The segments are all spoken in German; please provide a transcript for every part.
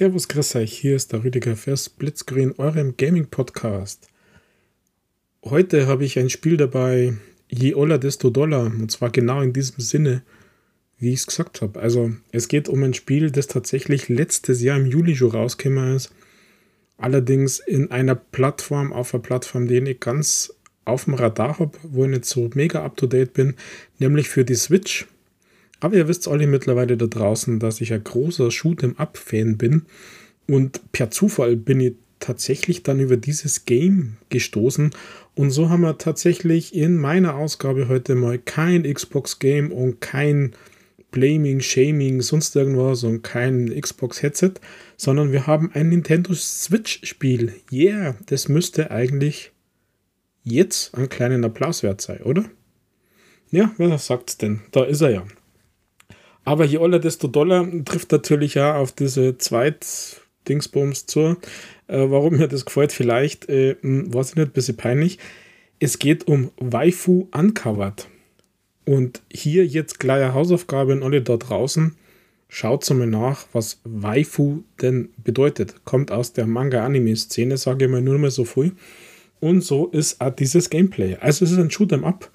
Servus, grüß euch, hier ist der Rüdiger für Splitscreen, eurem Gaming-Podcast. Heute habe ich ein Spiel dabei, je oller, desto doller, und zwar genau in diesem Sinne, wie ich es gesagt habe. Also, es geht um ein Spiel, das tatsächlich letztes Jahr im Juli schon rausgekommen ist, allerdings in einer Plattform, auf einer Plattform, die ich ganz auf dem Radar habe, wo ich nicht so mega up-to-date bin, nämlich für die Switch. Aber ihr wisst alle mittlerweile da draußen, dass ich ein großer Shoot'em-up-Fan bin. Und per Zufall bin ich tatsächlich dann über dieses Game gestoßen. Und so haben wir tatsächlich in meiner Ausgabe heute mal kein Xbox-Game und kein Blaming, Shaming, sonst irgendwas und kein Xbox-Headset, sondern wir haben ein Nintendo Switch-Spiel. Yeah, das müsste eigentlich jetzt einen kleinen Applaus wert sein, oder? Ja, wer sagt's denn? Da ist er ja. Aber je oller, desto doller trifft natürlich ja auf diese Zweit-Dingsbums zu. Äh, warum mir das gefällt, vielleicht, äh, hm, weiß ich nicht, ein bisschen peinlich. Es geht um Waifu Uncovered. Und hier jetzt gleich eine Hausaufgabe an alle da draußen. Schaut mal nach, was Waifu denn bedeutet. Kommt aus der Manga-Anime-Szene, sage ich mal nur mal so viel. Und so ist auch dieses Gameplay. Also es ist ein Shoot'em Up.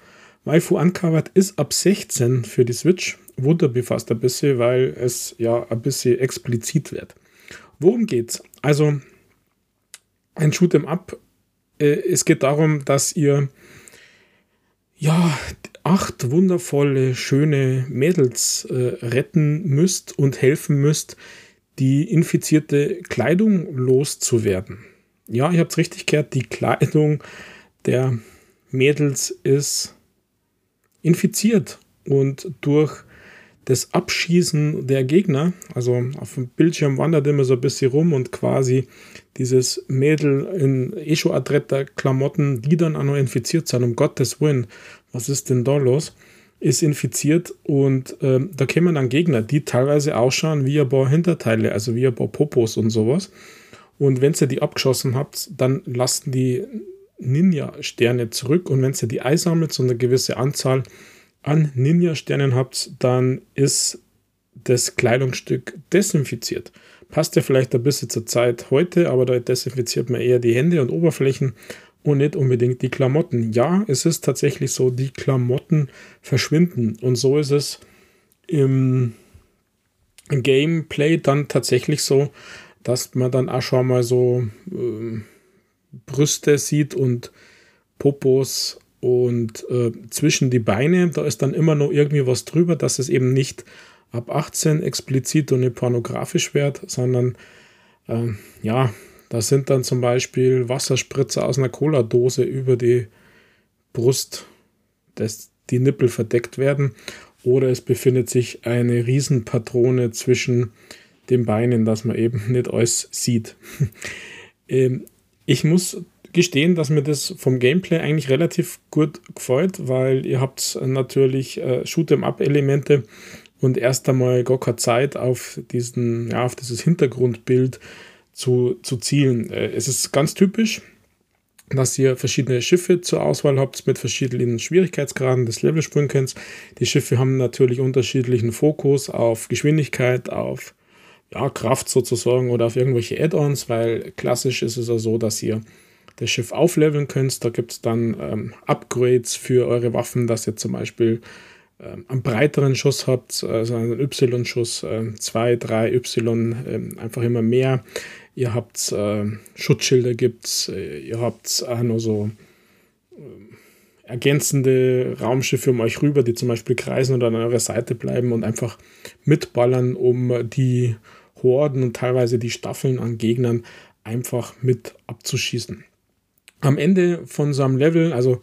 Waifu Uncovered ist ab 16 für die Switch mich fast ein bisschen, weil es ja ein bisschen explizit wird. Worum geht's? Also, ein Shoot'em Up. Äh, es geht darum, dass ihr ja acht wundervolle, schöne Mädels äh, retten müsst und helfen müsst, die infizierte Kleidung loszuwerden. Ja, ihr habt es richtig gehört, die Kleidung der Mädels ist infiziert und durch das Abschießen der Gegner, also auf dem Bildschirm wandert immer so ein bisschen rum und quasi dieses Mädel in eh schon adretter Klamotten, die dann auch noch infiziert sind, um Gottes Willen, was ist denn da los? Ist infiziert und ähm, da kommen dann Gegner, die teilweise ausschauen wie ein paar Hinterteile, also wie ein paar Popos und sowas. Und wenn ihr die abgeschossen habt, dann lassen die Ninja-Sterne zurück und wenn ihr die einsammelt, so eine gewisse Anzahl, an Ninja-Sternen habt, dann ist das Kleidungsstück desinfiziert. Passt ja vielleicht ein bisschen zur Zeit heute, aber da desinfiziert man eher die Hände und Oberflächen und nicht unbedingt die Klamotten. Ja, es ist tatsächlich so, die Klamotten verschwinden. Und so ist es im Gameplay dann tatsächlich so, dass man dann auch schon mal so äh, Brüste sieht und Popos und äh, zwischen die Beine, da ist dann immer noch irgendwie was drüber, dass es eben nicht ab 18 explizit und nicht pornografisch wird, sondern äh, ja, da sind dann zum Beispiel Wasserspritzer aus einer Cola-Dose über die Brust, dass die Nippel verdeckt werden. Oder es befindet sich eine Riesenpatrone zwischen den Beinen, dass man eben nicht alles sieht. ähm, ich muss gestehen, dass mir das vom Gameplay eigentlich relativ gut gefällt, weil ihr habt natürlich äh, Shoot'em-up-Elemente und erst einmal gar keine Zeit auf diesen, ja, auf dieses Hintergrundbild zu, zu zielen. Äh, es ist ganz typisch, dass ihr verschiedene Schiffe zur Auswahl habt mit verschiedenen Schwierigkeitsgraden des Levelsprüngens. Die Schiffe haben natürlich unterschiedlichen Fokus auf Geschwindigkeit, auf ja, Kraft sozusagen oder auf irgendwelche Add-ons, weil klassisch ist es ja so, dass ihr das Schiff aufleveln könnt. Da gibt es dann ähm, Upgrades für eure Waffen, dass ihr zum Beispiel ähm, einen breiteren Schuss habt, also einen Y-Schuss, 2, 3 Y, äh, einfach immer mehr. Ihr habt äh, Schutzschilder, gibt's, äh, ihr habt auch noch so äh, ergänzende Raumschiffe um euch rüber, die zum Beispiel kreisen oder an eurer Seite bleiben und einfach mitballern, um die Horden und teilweise die Staffeln an Gegnern einfach mit abzuschießen. Am Ende von so einem Level, also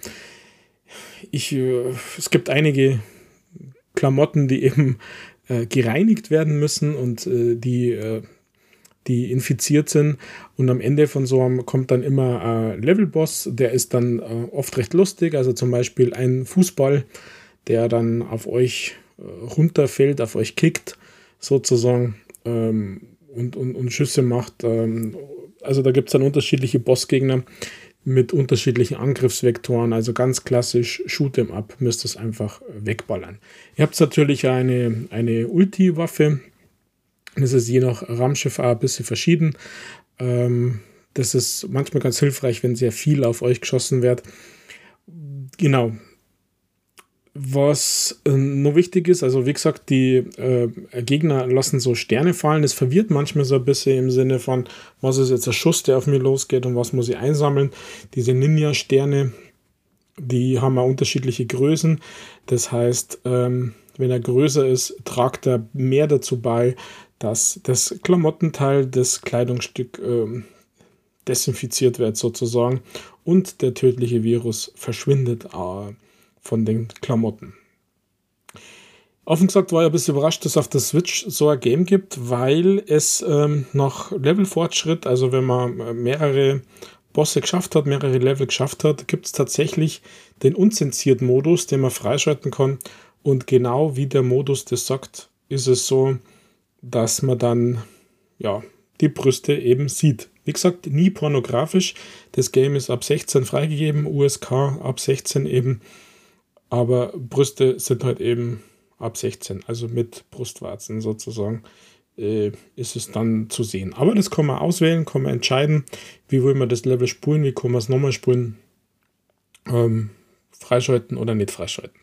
ich, äh, es gibt einige Klamotten, die eben äh, gereinigt werden müssen und äh, die, äh, die infiziert sind. Und am Ende von so einem kommt dann immer ein Levelboss, der ist dann äh, oft recht lustig. Also zum Beispiel ein Fußball, der dann auf euch äh, runterfällt, auf euch kickt, sozusagen, ähm, und, und, und Schüsse macht. Ähm, also da gibt es dann unterschiedliche Bossgegner mit unterschiedlichen Angriffsvektoren, also ganz klassisch Shoot'em Up, müsst es einfach wegballern. Ihr habt natürlich eine, eine Ulti-Waffe, Das ist je nach Raumschiff auch ein bisschen verschieden. Ähm, das ist manchmal ganz hilfreich, wenn sehr viel auf euch geschossen wird. Genau. Was äh, noch wichtig ist, also wie gesagt, die äh, Gegner lassen so Sterne fallen. Das verwirrt manchmal so ein bisschen im Sinne von, was ist jetzt der Schuss, der auf mir losgeht und was muss ich einsammeln. Diese Ninja-Sterne, die haben auch unterschiedliche Größen. Das heißt, ähm, wenn er größer ist, tragt er mehr dazu bei, dass das Klamottenteil, das Kleidungsstück ähm, desinfiziert wird sozusagen und der tödliche Virus verschwindet äh, von den Klamotten. Offen gesagt war ich ein bisschen überrascht, dass es auf der Switch so ein Game gibt, weil es ähm, nach Levelfortschritt, also wenn man äh, mehrere Bosse geschafft hat, mehrere Level geschafft hat, gibt es tatsächlich den unzensierten Modus, den man freischalten kann. Und genau wie der Modus das sagt, ist es so, dass man dann ja, die Brüste eben sieht. Wie gesagt, nie pornografisch. Das Game ist ab 16 freigegeben, USK ab 16 eben. Aber Brüste sind halt eben ab 16, also mit Brustwarzen sozusagen, äh, ist es dann zu sehen. Aber das kann man auswählen, kann man entscheiden, wie will man das Level spulen, wie kann man es nochmal spulen, ähm, freischalten oder nicht freischalten.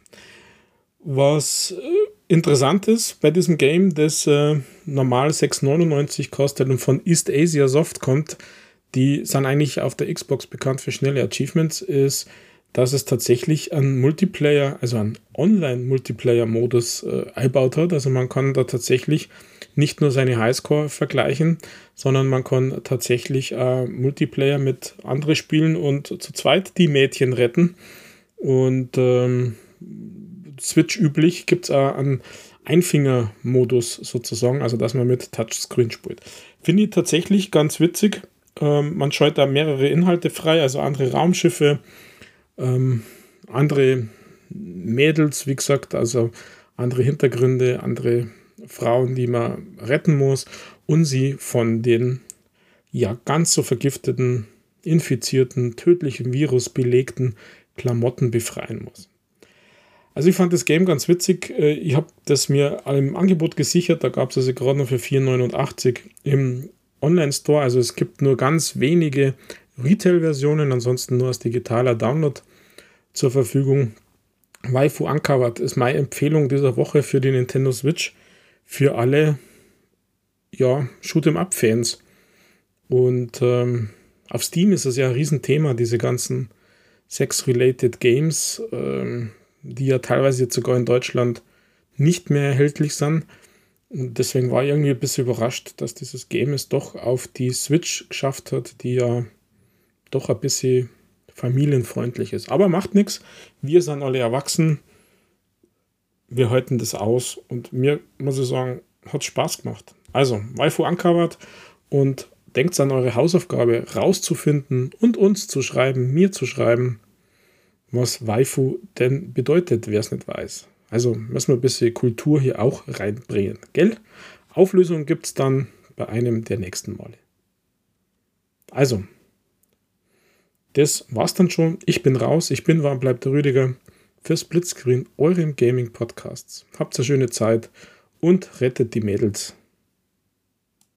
Was äh, interessant ist bei diesem Game, das äh, normal 6,99 kostet und von East Asia Soft kommt, die sind eigentlich auf der Xbox bekannt für schnelle Achievements, ist, dass es tatsächlich einen Multiplayer, also einen Online-Multiplayer-Modus äh, eingebaut hat. Also man kann da tatsächlich nicht nur seine Highscore vergleichen, sondern man kann tatsächlich äh, Multiplayer mit anderen spielen und zu zweit die Mädchen retten. Und ähm, Switch üblich gibt es auch einen Einfinger-Modus sozusagen, also dass man mit Touchscreen spielt. Finde ich tatsächlich ganz witzig. Ähm, man scheut da mehrere Inhalte frei, also andere Raumschiffe, ähm, andere Mädels, wie gesagt, also andere Hintergründe, andere Frauen, die man retten muss und sie von den ja ganz so vergifteten, infizierten, tödlichen Virus belegten Klamotten befreien muss. Also ich fand das Game ganz witzig. Äh, ich habe das mir im Angebot gesichert. Da gab es also gerade noch für 4,89 im Online-Store. Also es gibt nur ganz wenige Retail-Versionen, ansonsten nur als digitaler Download zur Verfügung. Waifu Uncovered ist meine Empfehlung dieser Woche für die Nintendo Switch für alle ja, Shoot'em-up-Fans. Und ähm, auf Steam ist es ja ein Riesenthema, diese ganzen Sex-related Games. Ähm, die ja teilweise jetzt sogar in Deutschland nicht mehr erhältlich sind. Und deswegen war ich irgendwie ein bisschen überrascht, dass dieses Game es doch auf die Switch geschafft hat, die ja doch ein bisschen familienfreundlich ist. Aber macht nichts. Wir sind alle erwachsen. Wir halten das aus. Und mir, muss ich sagen, hat Spaß gemacht. Also, Waifu uncovered und denkt an eure Hausaufgabe rauszufinden und uns zu schreiben, mir zu schreiben was Waifu denn bedeutet, wer es nicht weiß. Also müssen wir ein bisschen Kultur hier auch reinbringen, gell? Auflösung gibt es dann bei einem der nächsten Male. Also, das war's dann schon. Ich bin raus. Ich bin warm, bleibt der Rüdiger für Splitscreen, eurem Gaming-Podcasts. Habt eine schöne Zeit und rettet die Mädels.